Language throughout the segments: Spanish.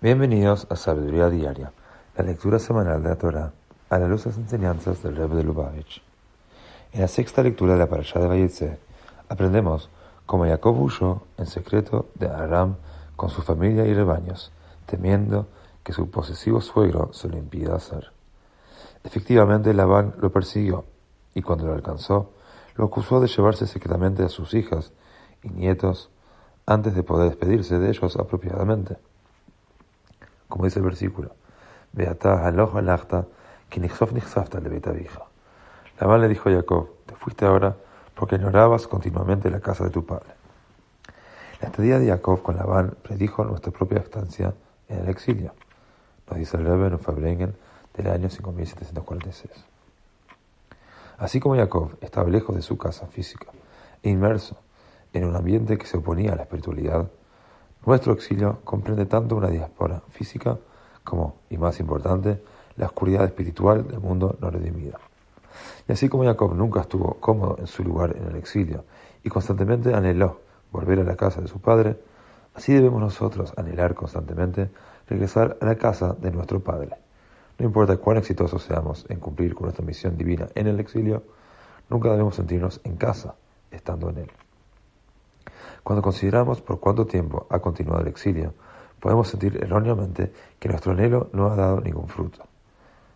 Bienvenidos a Sabiduría Diaria, la lectura semanal de la Torah a la luz de las enseñanzas del Rebbe de Lubavitch. En la sexta lectura de la Parashá de Vayetze, aprendemos cómo Jacob huyó en secreto de Aram con su familia y rebaños, temiendo que su posesivo suegro se lo impida hacer. Efectivamente, Labán lo persiguió y cuando lo alcanzó, lo acusó de llevarse secretamente a sus hijas y nietos antes de poder despedirse de ellos apropiadamente como dice el versículo. Beata aloja lachta, que nixof nixafta le. Labán le dijo a Jacob, te fuiste ahora porque ignorabas continuamente la casa de tu padre. La estadía de Jacob con Labán predijo nuestra propia estancia en el exilio, nos dice el Rebbe en Fabrengen del año 5746. Así como Jacob estaba lejos de su casa física e inmerso en un ambiente que se oponía a la espiritualidad, nuestro exilio comprende tanto una diáspora física como, y más importante, la oscuridad espiritual del mundo no redimido. Y así como Jacob nunca estuvo cómodo en su lugar en el exilio y constantemente anheló volver a la casa de su padre, así debemos nosotros anhelar constantemente regresar a la casa de nuestro Padre. No importa cuán exitosos seamos en cumplir con nuestra misión divina en el exilio, nunca debemos sentirnos en casa estando en él. Cuando consideramos por cuánto tiempo ha continuado el exilio, podemos sentir erróneamente que nuestro anhelo no ha dado ningún fruto.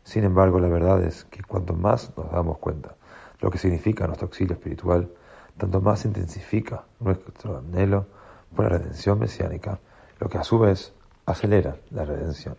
Sin embargo, la verdad es que cuanto más nos damos cuenta lo que significa nuestro exilio espiritual, tanto más intensifica nuestro anhelo por la redención mesiánica, lo que a su vez acelera la redención.